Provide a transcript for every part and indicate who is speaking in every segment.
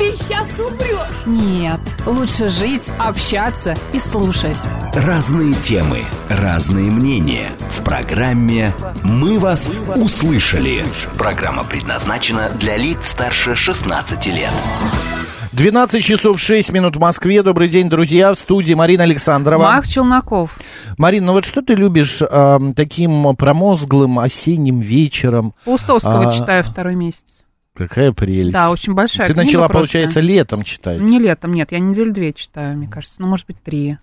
Speaker 1: ты сейчас умрешь.
Speaker 2: Нет, лучше жить, общаться и слушать.
Speaker 3: Разные темы, разные мнения. В программе «Мы вас услышали». Программа предназначена для лиц старше 16 лет.
Speaker 4: 12 часов 6 минут в Москве. Добрый день, друзья. В студии Марина Александрова.
Speaker 2: Макс Челноков.
Speaker 4: Марина, ну вот что ты любишь э, таким промозглым осенним вечером?
Speaker 2: Паустовского
Speaker 4: А,
Speaker 2: читаю второй месяц.
Speaker 4: Какая прелесть.
Speaker 2: Да, очень большая
Speaker 4: Ты
Speaker 2: книга
Speaker 4: начала,
Speaker 2: просто.
Speaker 4: получается, летом читать.
Speaker 2: Не летом, нет, я неделю две читаю, мне кажется. Ну, может быть, три.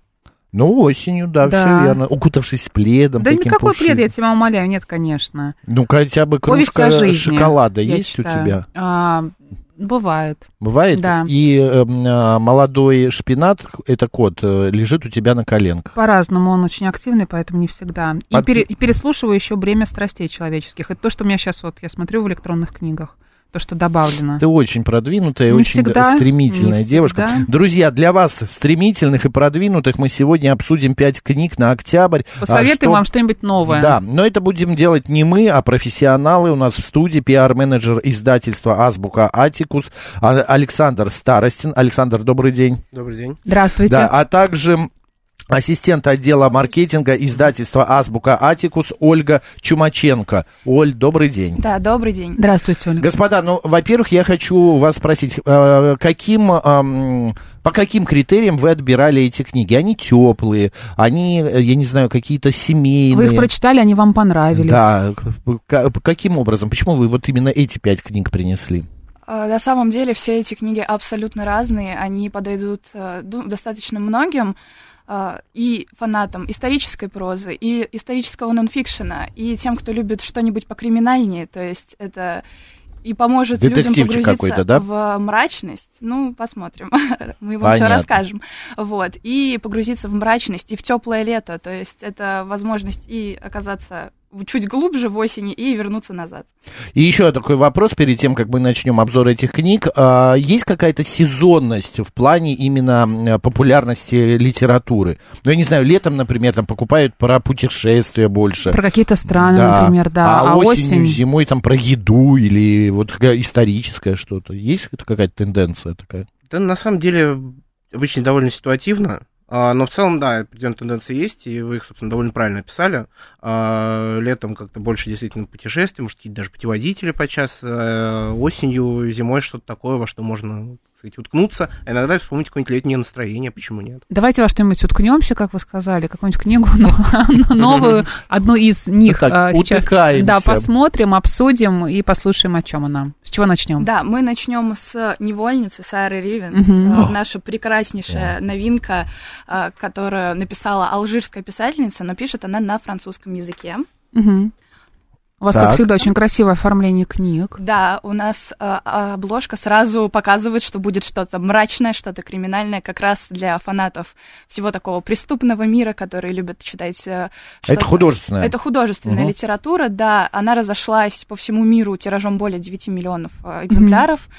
Speaker 4: Ну, осенью, да,
Speaker 2: Да.
Speaker 4: все верно. Укутавшись пледом,
Speaker 2: да никакой
Speaker 4: пушистым.
Speaker 2: плед, я тебя умоляю, нет, конечно.
Speaker 4: Ну, хотя бы кружка
Speaker 2: жизни
Speaker 4: шоколада есть
Speaker 2: читаю.
Speaker 4: у тебя?
Speaker 2: А, бывает.
Speaker 4: Бывает?
Speaker 2: Да.
Speaker 4: И э, молодой шпинат, это кот, э, лежит у тебя на коленках.
Speaker 2: По-разному, он очень активный, поэтому не всегда. И,
Speaker 4: Под-
Speaker 2: пере- и переслушиваю еще «Бремя страстей человеческих». Это то, что у меня сейчас вот, я смотрю в электронных книгах, то, что добавлено.
Speaker 4: Ты очень продвинутая,
Speaker 2: Не
Speaker 4: очень
Speaker 2: всегда,
Speaker 4: стремительная
Speaker 2: не
Speaker 4: девушка.
Speaker 2: всегда.
Speaker 4: Друзья, для вас, стремительных и продвинутых, мы сегодня обсудим пять книг на октябрь. А
Speaker 2: Посоветуем
Speaker 4: что-
Speaker 2: вам что-нибудь новое.
Speaker 4: Да, но это будем делать не мы, а профессионалы. У нас в студии пиар-менеджер издательства «Азбука Атикус» А- Александр Старостин. Александр, добрый день.
Speaker 5: Добрый день.
Speaker 2: Здравствуйте.
Speaker 4: Да, а также ассистент отдела маркетинга издательства «Азбука Атикус» Ольга Чумаченко. Оль, добрый день.
Speaker 6: Да, добрый день.
Speaker 2: Здравствуйте, Оля.
Speaker 4: Господа, ну, во-первых, я хочу вас спросить, э, каким, по каким критериям вы отбирали эти книги? Они теплые, они, я не знаю, какие-то семейные.
Speaker 2: Вы их прочитали, они вам понравились.
Speaker 4: Да, каким образом? Почему вы вот именно эти пять книг принесли?
Speaker 6: Э, На самом деле все эти книги абсолютно разные, они подойдут э, достаточно многим и фанатам исторической прозы, и исторического нонфикшена, и тем, кто любит что-нибудь покриминальнее, то есть это и поможет людям погрузиться
Speaker 4: да?
Speaker 6: в мрачность. Ну, посмотрим, мы вам все расскажем. Вот. И погрузиться в мрачность, и в теплое лето, то есть это возможность и оказаться чуть глубже в осени и вернуться назад.
Speaker 4: И еще такой вопрос перед тем, как мы начнем обзор этих книг. А, Есть какая-то сезонность в плане именно м, популярности литературы? Ну, я не знаю, летом, например, там покупают про путешествия больше.
Speaker 2: Про какие-то страны, например, да.
Speaker 4: А,
Speaker 2: А,
Speaker 4: осенью,
Speaker 2: осень...
Speaker 4: зимой там про еду или вот историческое что-то. Есть какая-то тенденция такая?
Speaker 5: Да, на самом деле, обычно довольно ситуативно. А, Но в целом, да, определенные тенденции есть, и вы их, собственно, довольно правильно описали. А, Летом как-то больше действительно путешествий, может, какие-то даже путеводители подчас. А, Осенью, зимой что-то такое, во что можно, сказать, уткнуться. А иногда вспомнить какое-нибудь летнее настроение, почему нет.
Speaker 2: Давайте во что-нибудь уткнемся, как вы сказали, какую-нибудь книгу но- новую, одну из них а, сейчас.
Speaker 4: утыкаемся.
Speaker 2: Да, посмотрим, обсудим и послушаем, о чем она. С чего начнем?
Speaker 6: Да, мы начнем с невольницы Сары Ривенс, э, наша прекраснейшая новинка, э, которую написала алжирская писательница, но пишет она на французском языке.
Speaker 2: У вас,
Speaker 4: Так.
Speaker 2: как всегда, очень красивое оформление книг.
Speaker 6: Да, у нас э, а, обложка сразу показывает, что будет что-то мрачное, что-то криминальное, как раз для фанатов всего такого преступного мира, которые любят читать. э,
Speaker 4: Это
Speaker 6: что-то-
Speaker 4: художественное.
Speaker 6: Это художественная
Speaker 4: Мгм.
Speaker 6: литература, да. Она разошлась по всему миру тиражом более 9 миллионов э, экземпляров.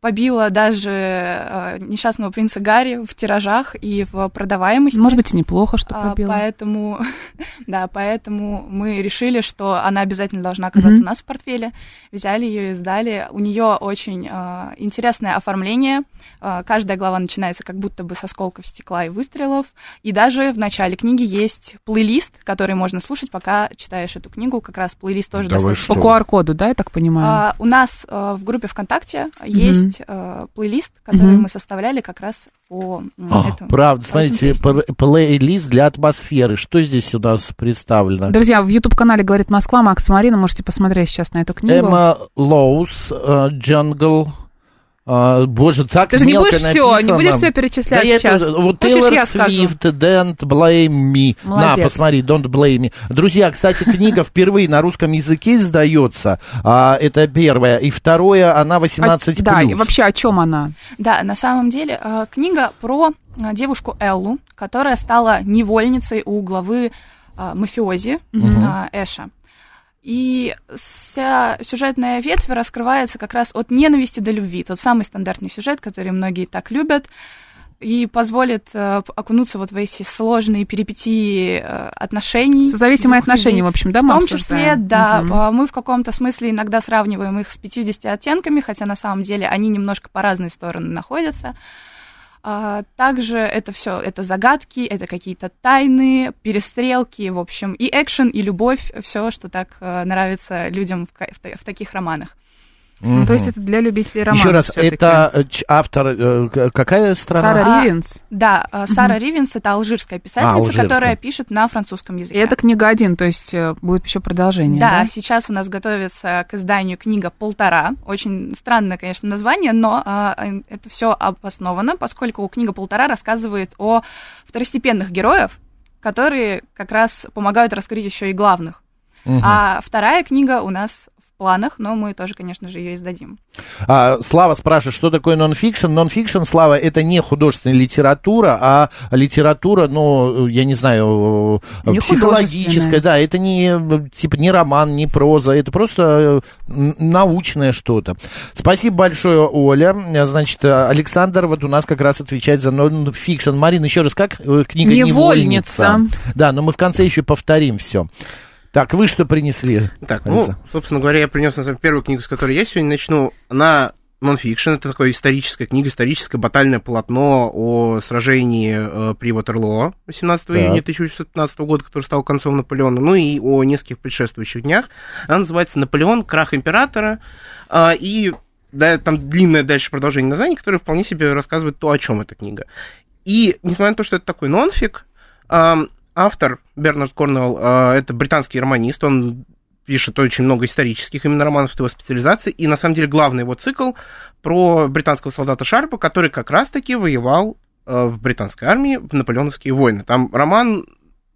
Speaker 6: Побила даже э, несчастного принца Гарри в тиражах и в продаваемости.
Speaker 2: Может быть, и неплохо, что
Speaker 6: А,
Speaker 2: побило.
Speaker 6: Поэтому, да, поэтому мы решили, что она обязательно должна оказаться
Speaker 2: Мгм.
Speaker 6: у нас в портфеле. Взяли ее и сдали. У нее очень э, интересное оформление. Э, каждая глава начинается как будто бы с осколков стекла и выстрелов. И даже в начале книги есть плейлист, который можно слушать, пока читаешь эту книгу. Как раз плейлист тоже
Speaker 4: Да
Speaker 6: достаточно
Speaker 2: По? QR-коду, да, я так понимаю?
Speaker 6: а, у нас э, в группе ВКонтакте есть э, плейлист, который
Speaker 2: Мгм.
Speaker 6: мы составляли как раз по
Speaker 4: А,
Speaker 6: этому.
Speaker 4: правда,
Speaker 6: по
Speaker 4: смотрите, плейлист для атмосферы. Что здесь у нас представлено?
Speaker 2: Друзья, в YouTube-канале «Говорит Москва», Макс Марина, можете посмотреть сейчас на эту книгу.
Speaker 4: Эмма Лоус, э, Jungle, А, боже, так
Speaker 2: Ты же не
Speaker 4: мелко
Speaker 2: будешь
Speaker 4: написано.
Speaker 2: все, не будешь все перечислять
Speaker 4: Да я
Speaker 2: сейчас.
Speaker 4: это- вот Тейлор? Свифт, Don't Blame Me.
Speaker 2: Молодец.
Speaker 4: На, посмотри, Don't Blame Me. Друзья, кстати, книга впервые на русском языке издается. А, это первое. И второе, она 18+.
Speaker 2: А, да, и вообще о чем она?
Speaker 6: Да, на самом деле э, книга про э, девушку Эллу, которая стала невольницей у главы э, мафиози э, Эша. И вся сюжетная ветвь раскрывается как раз от ненависти до любви. Тот самый стандартный сюжет, который многие так любят, и позволит э, окунуться вот в эти сложные перипетии э, отношений.
Speaker 2: Зависимые
Speaker 6: двух людей.
Speaker 2: отношения, в общем, да,
Speaker 6: В том
Speaker 2: обсуждаем?
Speaker 6: числе, да, а, мы в каком-то смысле иногда сравниваем их с 50 оттенками, хотя на самом деле они немножко по разные стороны находятся. А, Также это все, это загадки, это какие-то тайны, перестрелки, в общем, и экшен, и любовь, все, что так э, нравится людям в, в в таких романах.
Speaker 2: Ну, то есть это для любителей романа.
Speaker 4: Еще раз, это э, автор, э, какая страна?
Speaker 2: Сара
Speaker 6: А,
Speaker 2: Ривенс.
Speaker 6: Да, а, Сара Ривенс это алжирская писательница,
Speaker 4: алжирская.
Speaker 6: которая пишет на французском языке.
Speaker 2: И это книга один, то есть э, будет еще продолжение.
Speaker 6: Да,
Speaker 2: Да,
Speaker 6: сейчас у нас готовится к изданию книга полтора. Очень странное, конечно, название, но а, э, это все обосновано, поскольку книга полтора рассказывает о второстепенных героев, которые как раз помогают раскрыть еще и главных.
Speaker 4: Мгм.
Speaker 6: А вторая книга у нас планах, но мы тоже, конечно же, ее издадим.
Speaker 4: А, Слава спрашивает, что такое нон-фикшн? Нон-фикшн, Слава, это не художественная литература, а литература, ну, я не знаю, э,
Speaker 2: Не
Speaker 4: психологическая, да, это не, типа, не роман, не проза, это просто э, научное что-то. Спасибо большое, Оля. Значит, Александр вот у нас как раз отвечает за нон-фикшн. Марина, еще раз, как э, книга
Speaker 2: «Невольница».
Speaker 4: «Невольница»? Да, но мы в конце еще повторим все. Так, вы что принесли?
Speaker 5: Так, ну, собственно говоря, я принес на самом первую книгу, с которой я сегодня начну. Она нон-фикшн, это такое историческая книга, историческое батальное полотно о сражении э, при Ватерлоо 18
Speaker 4: Так.
Speaker 5: июня 1815 года, который стал концом Наполеона, ну и о нескольких предшествующих днях. Она называется «Наполеон. Крах императора». А, и да, там длинное дальше продолжение названия, которое вполне себе рассказывает то, о чем эта книга. И, несмотря на то, что это такой нонфик, ам, автор Бернард Корнелл, а, это британский романист, он пишет очень много исторических именно романов, это его специализация, и на самом деле главный его цикл про британского солдата Шарпа, который как раз-таки воевал э, в британской армии в наполеоновские войны. Там роман,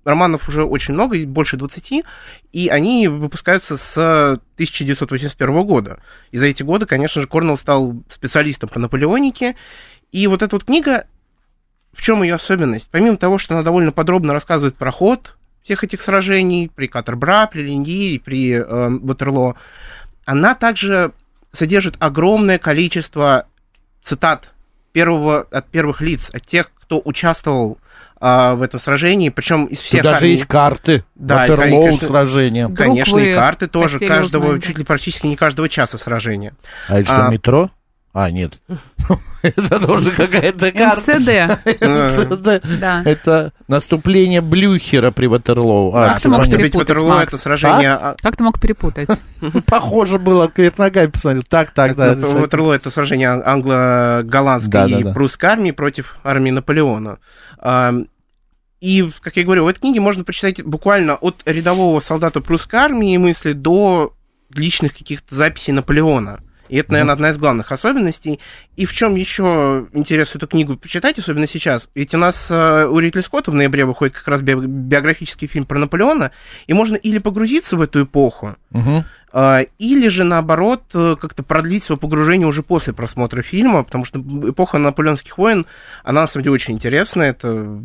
Speaker 5: романов уже очень много, больше 20, и они выпускаются с 1981 года. И за эти годы, конечно же, Корнелл стал специалистом по наполеонике, и вот эта вот книга, в чем ее особенность? Помимо того, что она довольно подробно рассказывает про ход всех этих сражений, при Катербра, при Линьи при э, Ватерлоо, она также содержит огромное количество цитат первого, от первых лиц, от тех, кто участвовал а, в этом сражении, причем из всех
Speaker 4: Тут даже
Speaker 5: армий.
Speaker 4: есть карты
Speaker 5: Да, конечно,
Speaker 4: сражения.
Speaker 5: Конечно, и карты тоже каждого,
Speaker 2: узнать,
Speaker 5: чуть ли практически не каждого часа сражения.
Speaker 4: А это что,
Speaker 5: А.
Speaker 4: метро? А, нет. Это тоже какая-то карта.
Speaker 2: МЦД.
Speaker 4: МЦД.
Speaker 2: Да.
Speaker 4: Это наступление Блюхера при Ватерлоу. А,
Speaker 2: Как
Speaker 4: всё
Speaker 2: ты мог перепутать,
Speaker 5: это сражение... а,
Speaker 2: Как ты мог перепутать?
Speaker 4: Похоже было, кверх ногами посмотрел. Так, так, да.
Speaker 5: Это Ватерлоо это сражение ан- англо-голландской и прусской армии против армии Наполеона. А, И, как я говорю, в этой книге можно прочитать буквально от рядового солдата прусской армии мысли до личных каких-то записей Наполеона. И это, наверное, одна из главных особенностей. И в чем еще интересно эту книгу почитать, особенно сейчас? Ведь у нас э, у Ритли Скотта в ноябре выходит как раз би- биографический фильм про Наполеона, и можно или погрузиться в эту эпоху, а, или же, наоборот, э, как-то продлить свое погружение уже после просмотра фильма, потому что эпоха наполеонских войн, она, на самом деле, очень интересная. Это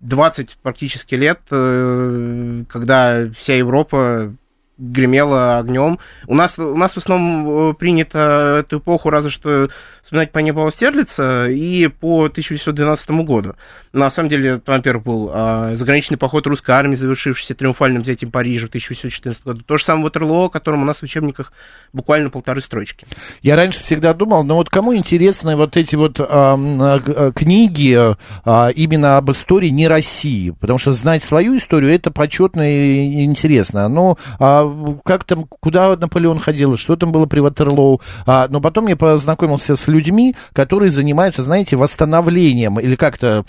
Speaker 5: 20 практически лет, когда вся Европа гремела огнем. У нас, у нас в основном э, принято эту эпоху разве что вспоминать по небу Стерлица и по 1912 году. На самом деле, во-первых, был а, заграничный поход русской армии, завершившийся триумфальным взятием Парижа в 1814 году. То же самое Ватерлоо, о котором у нас в учебниках буквально полторы строчки.
Speaker 4: Я раньше всегда думал, ну вот кому интересны вот эти вот а, книги а, именно об истории не России? Потому что знать свою историю это почетно и интересно. Ну, а, как там, куда Наполеон ходил, что там было при Ватерлоу. А, но потом я познакомился с людьми, которые занимаются, знаете, восстановлением или как-то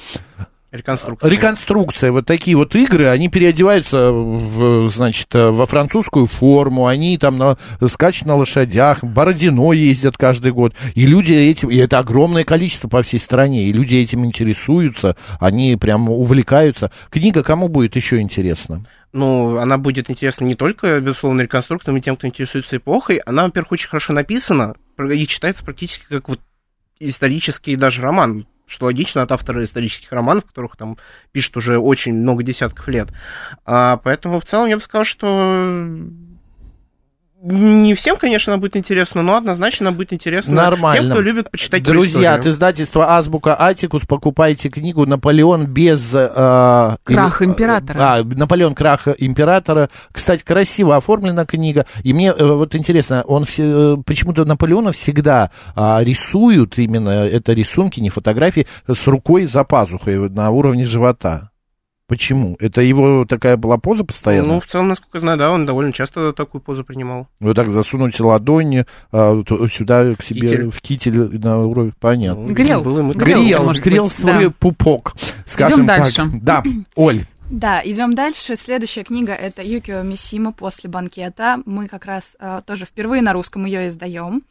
Speaker 5: Реконструкция.
Speaker 4: Реконструкция, вот такие вот игры, они переодеваются, в, значит, во французскую форму, они там на, скачут на лошадях, Бородино ездят каждый год, и люди этим, и это огромное количество по всей стране, и люди этим интересуются, они прям увлекаются. Книга кому будет еще интересна?
Speaker 5: Ну, она будет интересна не только, безусловно, реконструкторам и тем, кто интересуется эпохой. Она, во-первых, очень хорошо написана и читается практически как вот исторический даже роман что логично от автора исторических романов, которых там пишет уже очень много десятков лет. А, поэтому в целом я бы сказал, что не всем, конечно, она будет интересна, но однозначно она будет интересна
Speaker 4: Нормально.
Speaker 5: тем, кто любит почитать
Speaker 4: Друзья, от издательства «Азбука Атикус» покупайте книгу «Наполеон без...» э,
Speaker 2: Крах императора.
Speaker 4: А, «Наполеон. Крах императора». Кстати, красиво оформлена книга. И мне э, вот интересно, он все, э, почему-то Наполеона всегда э, рисуют именно, это рисунки, не фотографии, с рукой за пазухой на уровне живота. Почему? Это его такая была поза постоянно?
Speaker 5: Ну, в целом, насколько я знаю, да, он довольно часто такую позу принимал.
Speaker 4: Вот так засунуть ладонь а, сюда к себе
Speaker 5: Китель.
Speaker 4: в китель на уровень, понятно.
Speaker 5: Ну,
Speaker 2: Грел.
Speaker 5: было ему-
Speaker 2: Грелся,
Speaker 4: Грел,
Speaker 2: может
Speaker 4: грел
Speaker 2: быть,
Speaker 4: свой
Speaker 2: да.
Speaker 4: пупок, скажем так.
Speaker 2: дальше.
Speaker 4: Да, Оль,
Speaker 6: Да, идем дальше. Следующая книга это Юкио Мисима «После банкета». Мы как раз а, тоже впервые на русском ее издаем.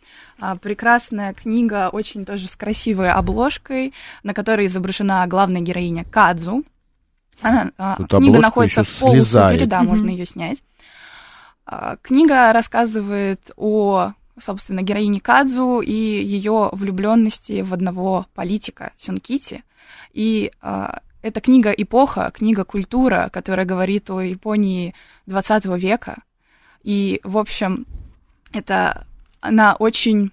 Speaker 6: А, прекрасная книга, очень тоже с красивой обложкой, на которой изображена главная героиня Кадзу. Она, а,
Speaker 4: Тут
Speaker 6: книга находится в полусупере, да, можно ее снять. А, Книга рассказывает о, собственно, героине Кадзу и ее влюбленности в одного политика Сюнкити. И а, эта книга эпоха, книга культура, которая говорит о Японии 20 века. И, в общем, это она очень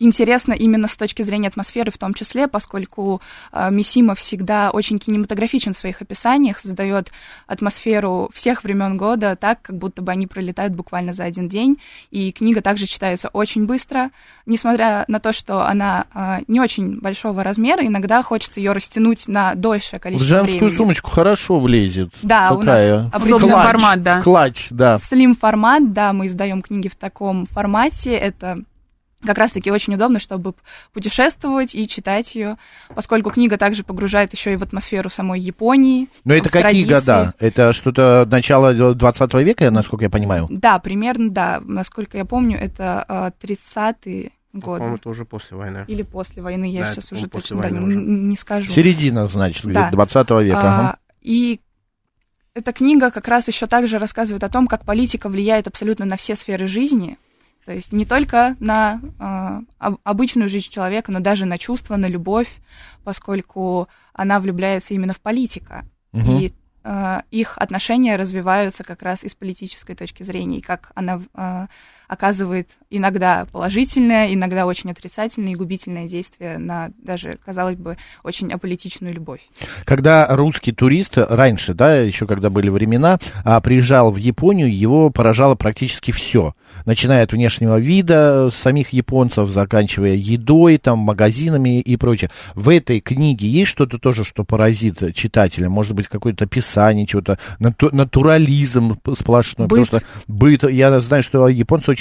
Speaker 6: интересна именно с точки зрения атмосферы в том числе, поскольку э, Мисима всегда очень кинематографичен в своих описаниях, создает атмосферу всех времен года так, как будто бы они пролетают буквально за один день. И книга также читается очень быстро, несмотря на то, что она э, не очень большого размера, иногда хочется ее растянуть на дольшее
Speaker 4: в
Speaker 6: количество
Speaker 4: женскую
Speaker 6: времени.
Speaker 4: сумочку хорошо влезет.
Speaker 6: Да, у нас
Speaker 4: Такая.
Speaker 6: определенный
Speaker 4: Клатч,
Speaker 2: формат, да.
Speaker 4: Клатч, да.
Speaker 6: Слим формат, да, мы издаем книги в таком формате. Это как раз-таки очень удобно, чтобы путешествовать и читать ее, поскольку книга также погружает еще и в атмосферу самой Японии.
Speaker 4: Но это
Speaker 6: в
Speaker 4: какие
Speaker 6: традиции.
Speaker 4: года? Это что-то начало 20 века, насколько я понимаю?
Speaker 6: Да, примерно, да. Насколько я помню, это а, 30-е
Speaker 5: По-моему,
Speaker 6: годы.
Speaker 5: это уже после войны.
Speaker 6: Или после войны, я
Speaker 5: Да,
Speaker 6: сейчас
Speaker 5: это,
Speaker 6: уже
Speaker 5: по-моему, после
Speaker 6: точно да,
Speaker 5: войны уже.
Speaker 6: не, скажу.
Speaker 4: Середина, значит,
Speaker 6: Да.
Speaker 4: где-то 20 века.
Speaker 6: А,
Speaker 4: ага.
Speaker 6: И эта книга как раз еще также рассказывает о том, как политика влияет абсолютно на все сферы жизни. То есть не только на об- обычную жизнь человека, но даже на чувства, на любовь, поскольку она влюбляется именно в политика.
Speaker 4: Мгм.
Speaker 6: И а, их отношения развиваются как раз из политической точки зрения, и как она а, оказывает иногда положительное, иногда очень отрицательное и губительное действие на даже, казалось бы, очень аполитичную любовь.
Speaker 4: Когда русский турист раньше, да, еще когда были времена, а, приезжал в Японию, его поражало практически все. Начиная от внешнего вида э, самих японцев, заканчивая едой, там, магазинами и прочее. В этой книге есть что-то тоже, что поразит читателя? Может быть, какое-то описание, чего-то, нату- натурализм сплошной.
Speaker 2: Быт.
Speaker 4: Потому что быт, я знаю, что японцы очень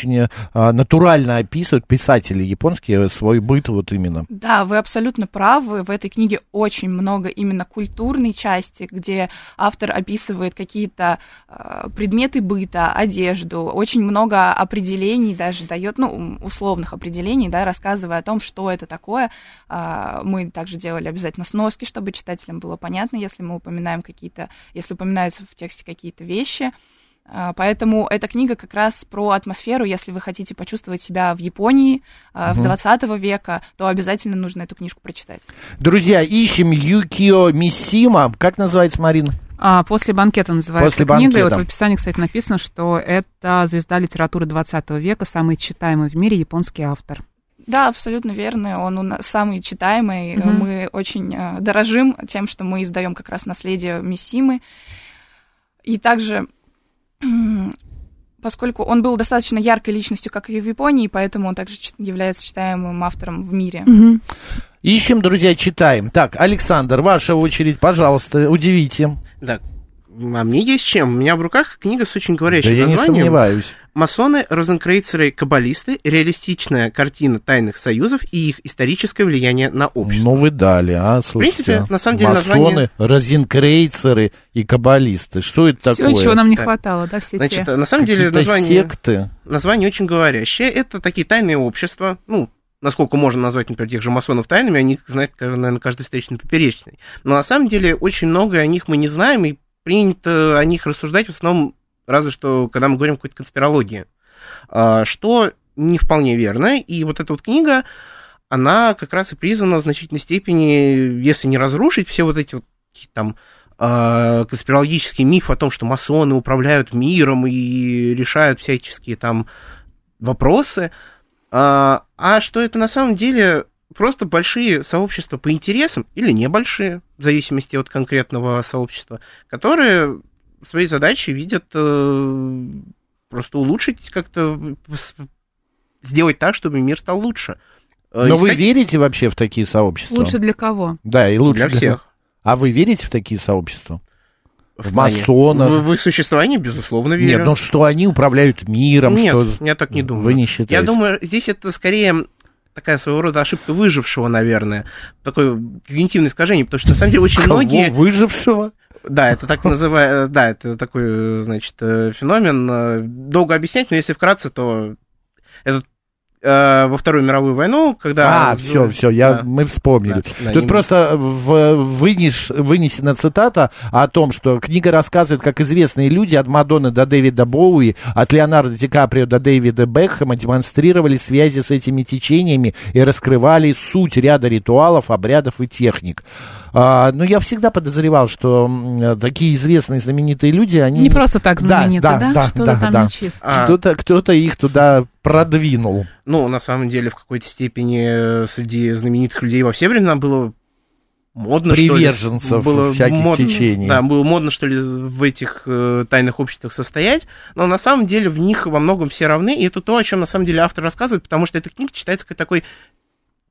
Speaker 4: а, натурально описывают, писатели японские, свой быт вот именно.
Speaker 6: Да, вы абсолютно правы. В этой книге очень много именно культурной части, где автор описывает какие-то э, предметы быта, одежду, очень много определений даже дает, ну, условных определений, да, рассказывая о том, что это такое. А, Мы также делали обязательно сноски, чтобы читателям было понятно, если мы упоминаем какие-то, если упоминаются в тексте какие-то вещи. А, Поэтому эта книга как раз про атмосферу. Если вы хотите почувствовать себя в Японии а, в 20 века, то обязательно нужно эту книжку прочитать.
Speaker 4: Друзья, ищем Юкио Мисима. Как называется, Марина?
Speaker 2: А, «После банкета» называется
Speaker 4: «После
Speaker 2: книга. И вот
Speaker 4: банкета».
Speaker 2: в описании, кстати, написано, что это звезда литературы 20 века, самый читаемый в мире японский автор.
Speaker 6: Да, абсолютно верно. Он у нас самый читаемый.
Speaker 2: Мгм.
Speaker 6: Мы очень а, дорожим тем, что мы издаем как раз наследие Миссимы. И также, поскольку он был достаточно яркой личностью, как и в Японии, поэтому он также является читаемым автором в мире.
Speaker 4: Ищем, друзья, читаем. Так, Александр, ваша очередь, пожалуйста, удивите.
Speaker 5: Да, А мне есть чем. У меня в руках книга с очень
Speaker 4: Да
Speaker 5: говорящим
Speaker 4: я не
Speaker 5: названием.
Speaker 4: сомневаюсь.
Speaker 5: Масоны, розенкрейцеры, каббалисты, реалистичная картина тайных союзов и их историческое влияние на общество.
Speaker 4: Ну вы дали, а, слушайте.
Speaker 5: принципе, на самом деле,
Speaker 4: Масоны,
Speaker 5: название-
Speaker 4: розенкрейцеры и каббалисты. Что это
Speaker 2: Все,
Speaker 4: такое?
Speaker 2: чего нам не
Speaker 5: Так.
Speaker 2: хватало, да, все
Speaker 5: Значит,
Speaker 2: те.
Speaker 5: на самом деле название,
Speaker 4: секты.
Speaker 5: название очень говорящее. Это такие тайные общества, ну, насколько можно назвать, например, тех же масонов тайными, о них знает, наверное, каждый встречный поперечный. Но на самом деле очень многое о них мы не знаем, и принято о них рассуждать в основном разве что, когда мы говорим о какой-то конспирологии. А, Что не вполне верно, и вот эта вот книга, она как раз и призвана в значительной степени, если не разрушить все вот эти вот там а, конспирологический миф о том, что масоны управляют миром и решают всяческие там вопросы, а, а что это на самом деле просто большие сообщества по интересам или небольшие, в зависимости от конкретного сообщества, которые своей задачей видят э, просто улучшить как-то, сделать так, чтобы мир стал лучше. Э,
Speaker 4: Но вы
Speaker 5: искать
Speaker 4: верите вообще в такие сообщества?
Speaker 2: Лучше для кого?
Speaker 4: Да, и лучше
Speaker 5: для всех.
Speaker 4: А вы верите в такие сообщества? В масонов?
Speaker 5: В, в их существование, безусловно, верю.
Speaker 4: Нет, ну что они управляют миром,
Speaker 5: Нет,
Speaker 4: что...
Speaker 5: я так не думаю.
Speaker 4: Вы не считаете?
Speaker 5: Я думаю, здесь это скорее такая своего рода ошибка выжившего, наверное. Такое когнитивное искажение, потому что на самом деле очень
Speaker 4: Кого?
Speaker 5: многие...
Speaker 4: Выжившего?
Speaker 5: Да, это так называют, да, это такой, э, значит, э, феномен. Э, Долго объяснять, но если вкратце, то этот во Вторую мировую войну, когда...
Speaker 4: А, все, все, я,
Speaker 5: Да.
Speaker 4: мы вспомнили.
Speaker 5: Да, да,
Speaker 4: Тут просто в, вынес, вынесена цитата о том, что книга рассказывает, как известные люди от Мадонны до Дэвида Боуи, от Леонардо Ди Каприо до Дэвида Бекхэма демонстрировали связи с этими течениями и раскрывали суть ряда ритуалов, обрядов и техник. А, но я всегда подозревал, что такие известные знаменитые люди, они...
Speaker 2: Не просто так
Speaker 4: Да,
Speaker 2: знаменитые, да?
Speaker 4: да,
Speaker 2: Что-то
Speaker 4: да,
Speaker 2: там
Speaker 4: да.
Speaker 2: нечисто.
Speaker 5: А.
Speaker 4: Что-то, кто-то их туда продвинул.
Speaker 5: Ну, на самом деле, в какой-то степени э, среди знаменитых людей во все времена было модно, что ли,
Speaker 4: Приверженцев
Speaker 5: было
Speaker 4: всяких
Speaker 5: модно-
Speaker 4: течений.
Speaker 5: Да, было модно, что ли, в этих э, тайных обществах состоять, но на самом деле в них во многом все равны, и это то, о чем на самом деле автор рассказывает, потому что эта книга читается как такой,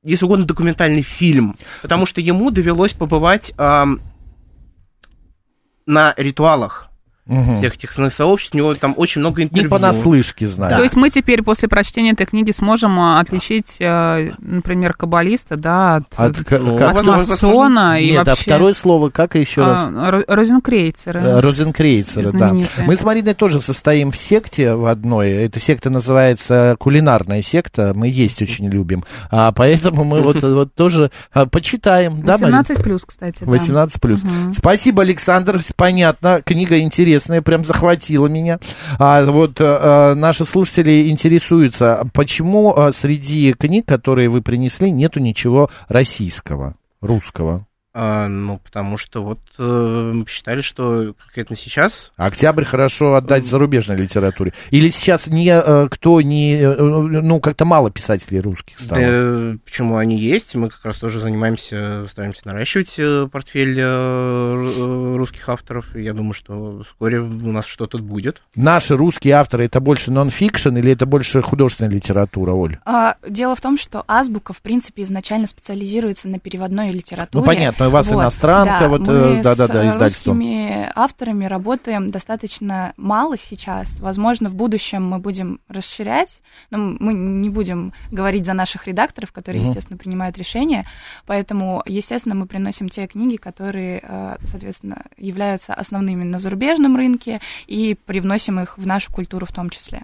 Speaker 5: если угодно, документальный фильм, потому что ему довелось побывать ам, на ритуалах
Speaker 4: Мгм.
Speaker 5: всех этих сообществ, у него там очень много
Speaker 4: Не
Speaker 5: интервью.
Speaker 4: понаслышке знаю.
Speaker 2: То есть мы теперь после прочтения этой книги сможем а, отличить, э, например, каббалиста, да, от,
Speaker 4: От, к-
Speaker 5: Ну,
Speaker 4: как-
Speaker 2: от
Speaker 5: возможно,
Speaker 2: масона и
Speaker 4: Нет, а
Speaker 2: вообще...
Speaker 4: второе слово, как еще раз?
Speaker 2: а, ро- розенкрейцеры.
Speaker 4: Э, Розенкрейцеры, да. Мы с Мариной тоже состоим в секте в одной. Эта секта называется кулинарная секта. Мы есть очень любим. А поэтому мы вот, вот тоже а, почитаем. Да, Марина?
Speaker 2: 18 плюс, кстати. да.
Speaker 4: 18 плюс.
Speaker 2: Мгм.
Speaker 4: Спасибо, Александр. Понятно. Книга интересная, прям захватила меня. А вот э, наши слушатели интересуются, почему э, среди книг, которые вы принесли, нету ничего российского, русского?
Speaker 5: А, ну, потому что вот э, мы посчитали, что конкретно сейчас
Speaker 4: Октябрь хорошо отдать зарубежной литературе. Или сейчас не э, кто не, э, ну как-то мало писателей русских стало.
Speaker 5: Да, почему они есть, мы как раз тоже занимаемся, стараемся наращивать э, портфель э, ру- э, русских авторов. Я думаю, что вскоре у нас что-то будет.
Speaker 4: Наши русские авторы это больше нон-фикшн или это больше художественная литература, Оль?
Speaker 6: А, дело в том, что азбука, в принципе, изначально специализируется на переводной литературе.
Speaker 4: Ну понятно, у вас
Speaker 6: Вот,
Speaker 4: иностранка, вот э,
Speaker 6: мы
Speaker 4: да-да-да,
Speaker 6: с
Speaker 4: издательство.
Speaker 6: русскими авторами работаем достаточно мало сейчас. Возможно, в будущем мы будем расширять, но мы не будем говорить за наших редакторов, которые,
Speaker 4: Мгм.
Speaker 6: естественно, принимают решения. Поэтому, естественно, мы приносим те книги, которые, э, соответственно, являются основными на зарубежном рынке и привносим их в нашу культуру в том числе.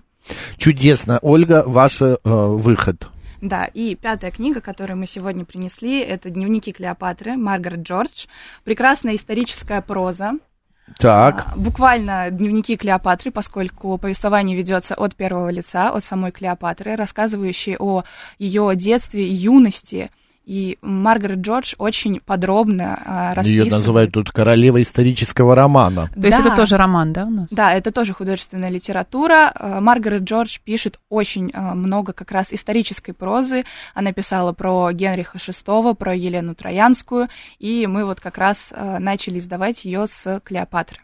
Speaker 4: Чудесно. Ольга, ваш э, выход.
Speaker 6: Да, и пятая книга, которую мы сегодня принесли, это «Дневники Клеопатры» Маргарет Джордж. Прекрасная историческая проза.
Speaker 4: Так,
Speaker 6: А, Буквально дневники Клеопатры, поскольку повествование ведется от первого лица, от самой Клеопатры, рассказывающей о ее детстве и юности. И Маргарет Джордж очень подробно а,
Speaker 4: ее
Speaker 6: расписывает.
Speaker 4: называют тут королева исторического романа.
Speaker 2: То есть
Speaker 6: Да.
Speaker 2: это тоже роман, да, у нас?
Speaker 6: Да, это тоже художественная литература. Э, Маргарет Джордж пишет очень э, много как раз исторической прозы. Она писала про Генриха VI, про Елену Троянскую, и мы вот как раз э, начали издавать ее с Клеопатры.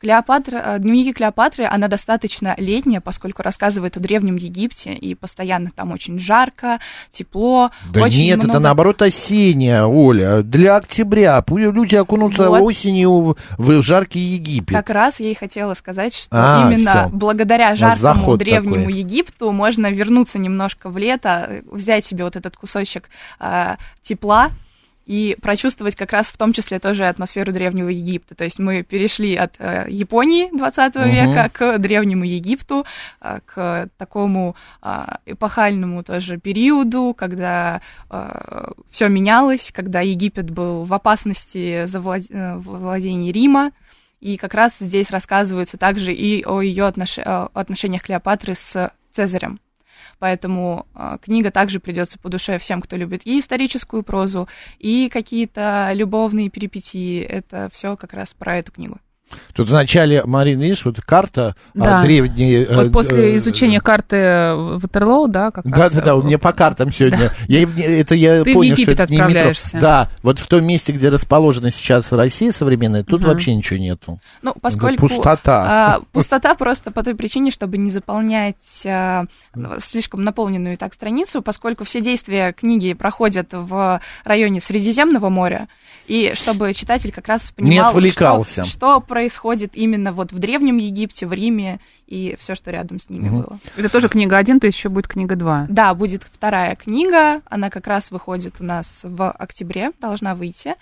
Speaker 6: Клеопатра, э, дневники Клеопатры, она достаточно летняя, поскольку рассказывает о Древнем Египте, и постоянно там очень жарко, тепло.
Speaker 4: Да
Speaker 6: очень
Speaker 4: нет,
Speaker 6: много...
Speaker 4: это наоборот осенняя, Оля. Для октября. Люди окунутся
Speaker 6: Вот.
Speaker 4: осенью в жаркий Египет.
Speaker 6: Как раз я и хотела сказать, что
Speaker 4: А,
Speaker 6: именно
Speaker 4: всё.
Speaker 6: благодаря жаркому древнему
Speaker 4: такой.
Speaker 6: Египту можно вернуться немножко в лето, э, взять себе вот этот кусочек э, тепла и прочувствовать как раз в том числе тоже атмосферу древнего Египта. То есть мы перешли от э, Японии 20
Speaker 4: Мгм.
Speaker 6: века к древнему Египту, э, к такому э, эпохальному тоже периоду, когда все менялось, когда Египет был в опасности завлад... э, владения Рима. И как раз здесь рассказывается также и о ее отношениях Клеопатры с Цезарем. Поэтому э, книга также придется по душе всем, кто любит и историческую прозу, и какие-то любовные перипетии. Это все как раз про эту книгу.
Speaker 4: Тут вначале, Марина, видишь, вот карта
Speaker 2: Да.
Speaker 4: а, древняя. э,
Speaker 2: Вот после
Speaker 4: э,
Speaker 2: изучения карты Ватерлоу, да, как
Speaker 4: Да,
Speaker 2: раз,
Speaker 4: да, да, у
Speaker 2: э,
Speaker 4: меня по картам сегодня. Я, им не- это я
Speaker 2: Ты в
Speaker 4: понял, что
Speaker 2: Египет
Speaker 4: это не метро. Да, вот в том месте, где расположена сейчас Россия современная, тут
Speaker 2: Мгм.
Speaker 4: вообще ничего нету.
Speaker 6: Ну, поскольку...
Speaker 4: Пустота.
Speaker 6: а, пустота просто по той причине, чтобы не заполнять а, слишком наполненную и так страницу, поскольку все действия книги проходят в районе Средиземного моря, и чтобы читатель как раз
Speaker 4: Не
Speaker 6: понимал,
Speaker 4: отвлекался.
Speaker 6: Что, что происходит именно вот в Древнем Египте, в Риме и все, что рядом с ними
Speaker 4: Мгм.
Speaker 6: было.
Speaker 2: Это тоже книга один, то есть еще будет книга два.
Speaker 6: Да, будет вторая книга, она как раз выходит у нас в октябре, должна выйти.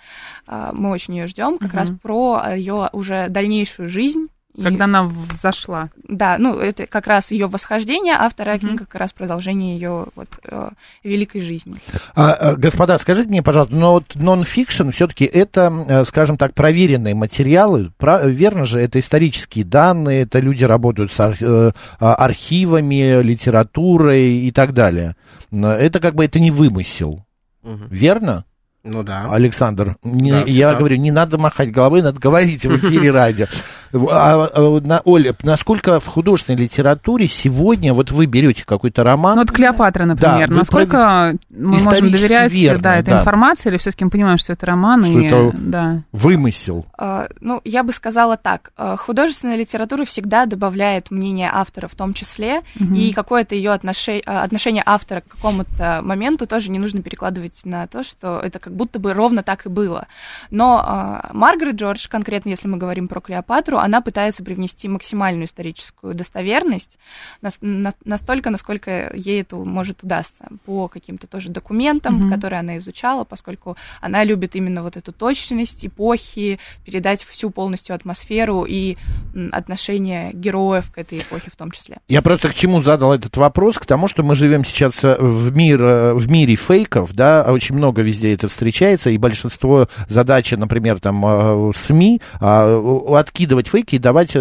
Speaker 6: А, Мы очень ее ждем, как
Speaker 2: Мгм.
Speaker 6: раз про ее уже дальнейшую жизнь. И-
Speaker 2: Когда она взошла.
Speaker 6: Да, ну это как раз ее восхождение, а вторая
Speaker 2: Мгм.
Speaker 6: книга как раз продолжение ее вот э, великой жизни.
Speaker 4: А, а, господа, скажите мне, пожалуйста, но вот нон-фикшн все-таки это, э, скажем так, проверенные материалы, пра- верно же, это исторические данные, это люди работают с ар- э, а, архивами, литературой и так далее. Но Это как бы это не вымысел,
Speaker 5: Мгм.
Speaker 4: верно?
Speaker 5: Ну да.
Speaker 4: Александр, не-
Speaker 5: Да,
Speaker 4: я
Speaker 5: да.
Speaker 4: говорю, не надо махать головой, надо говорить в эфире радио. А, а, на- Оля, насколько в художественной литературе сегодня, вот вы берете какой-то роман,
Speaker 2: Ну, вот Клеопатра, например. Насколько мы можем доверять
Speaker 4: верно,
Speaker 2: да, этой
Speaker 4: да.
Speaker 2: информации, или все-таки мы понимаем, что это роман?
Speaker 4: Что
Speaker 2: и,
Speaker 4: это-
Speaker 2: Да.
Speaker 4: вымысел.
Speaker 6: А, Ну, я бы сказала так. Художественная литература всегда добавляет мнение автора в том числе, и какое-то ее отношение, отношение автора к какому-то моменту тоже не нужно перекладывать на то, что это как будто бы ровно так и было. Но а, Маргарет Джордж, конкретно если мы говорим про Клеопатру, она пытается привнести максимальную историческую достоверность, нас- на- настолько, насколько ей это может удастся, по каким-то тоже документам,
Speaker 2: Мгм.
Speaker 6: которые она изучала, поскольку она любит именно вот эту точность эпохи, передать всю полностью атмосферу и м, отношение героев к этой эпохе в том числе.
Speaker 4: Я просто к чему задал этот вопрос? К тому, что мы живем сейчас э, в, мир, э, в мире фейков, да, очень много везде это встречается, и большинство задачи, например, там, э, СМИ, э, откидывать фейки и давать э,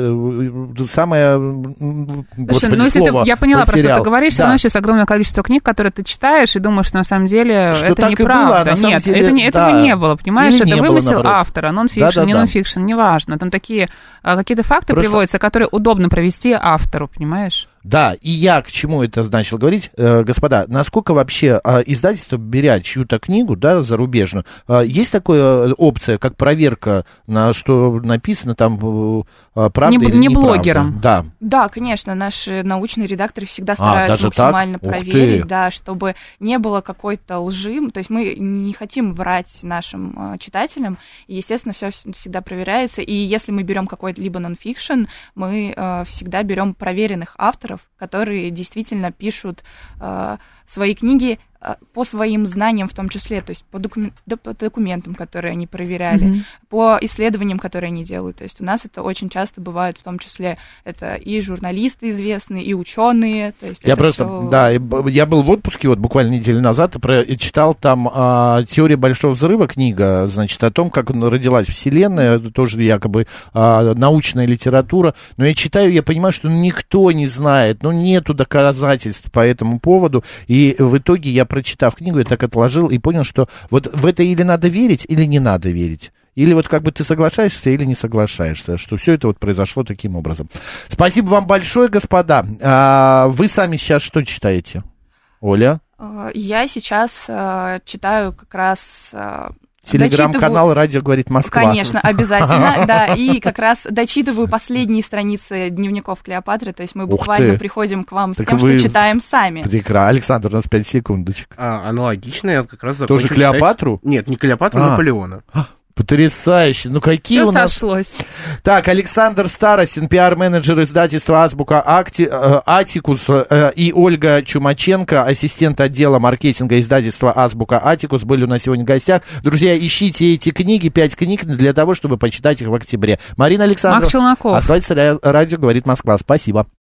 Speaker 4: самое, господи,
Speaker 2: ну если
Speaker 4: слово
Speaker 2: ты, я поняла, про что ты говоришь,
Speaker 4: Да.
Speaker 2: равно сейчас огромное количество книг, которые ты читаешь, и думаешь, что на самом деле
Speaker 4: Что
Speaker 2: это
Speaker 4: было,
Speaker 2: неправда.
Speaker 4: самом
Speaker 2: Нет,
Speaker 4: деле,
Speaker 2: это не, этого
Speaker 4: да.
Speaker 2: не было, понимаешь?
Speaker 4: Или
Speaker 2: это
Speaker 4: не было,
Speaker 2: вымысел
Speaker 4: наоборот.
Speaker 2: автора, нон-фикшн, не
Speaker 4: Да-да-да.
Speaker 2: нон-фикшн, неважно. Там такие какие-то факты
Speaker 4: Просто-
Speaker 2: приводятся, которые удобно провести автору, понимаешь?
Speaker 4: Да, и я к чему это начал говорить, Э, господа, насколько вообще э, издательство, беря чью-то книгу, да, зарубежную, э, есть такая э, опция, как проверка, на что написано там, э, э, правда
Speaker 2: Не
Speaker 4: или
Speaker 2: не
Speaker 4: неправда?
Speaker 2: блогером.
Speaker 4: Да.
Speaker 6: Да, конечно, наши научные редакторы всегда стараются
Speaker 4: так?
Speaker 6: максимально
Speaker 4: ты.
Speaker 6: проверить, да, чтобы не было какой-то лжи. То есть мы не хотим врать нашим э, читателям, и, естественно, все всегда проверяется. И если мы берем какой-то либо нонфикшн, мы э, всегда берем проверенных авторов, которые действительно пишут э, свои книги э, по своим знаниям в том числе, то есть по, да, по документам, которые они проверяли,
Speaker 2: Мгм.
Speaker 6: по исследованиям, которые они делают. То есть у нас это очень часто бывает, в том числе это и журналисты известные, и ученые. То есть
Speaker 4: Я просто,
Speaker 6: всё-
Speaker 4: да, я был в отпуске вот буквально неделю назад и, про- и читал там а, «Теория большого взрыва» книга, значит, о том, как родилась Вселенная, это тоже якобы а, научная литература, но я читаю, я понимаю, что никто не знает, ну, нету доказательств по этому поводу, и в итоге я, прочитав книгу, я так отложил и понял, что вот в это или надо верить, или не надо верить. Или вот как бы ты соглашаешься или не соглашаешься, что все это вот произошло таким образом. Спасибо вам большое, господа. А, вы сами сейчас что читаете? Оля?
Speaker 6: Э, Я сейчас э, читаю как раз э,
Speaker 4: Телеграм-канал «Радио говорит Москва».
Speaker 6: Конечно, обязательно, да. И как раз дочитываю последние страницы дневников Клеопатры, то есть мы буквально приходим к вам с тем,
Speaker 4: вы-
Speaker 6: что читаем сами.
Speaker 4: Прекрасно. Александр, у нас 5 секундочек.
Speaker 5: А, аналогично, я как раз
Speaker 4: Тоже
Speaker 5: закончил читать-
Speaker 4: Клеопатру?
Speaker 5: Нет, не Клеопатру,
Speaker 4: А.
Speaker 5: Наполеона.
Speaker 4: Потрясающе. Ну какие
Speaker 2: Все
Speaker 4: у нас...
Speaker 2: сошлось.
Speaker 4: Так, Александр Старосин, пиар-менеджер издательства «Азбука Акти- э, Атикус» э, и Ольга Чумаченко, ассистент отдела маркетинга издательства «Азбука Атикус» были у нас сегодня в гостях. Друзья, ищите эти книги, пять книг для того, чтобы почитать их в октябре. Марина Александровна, оставайтесь, ра- радио «Говорит Москва». Спасибо.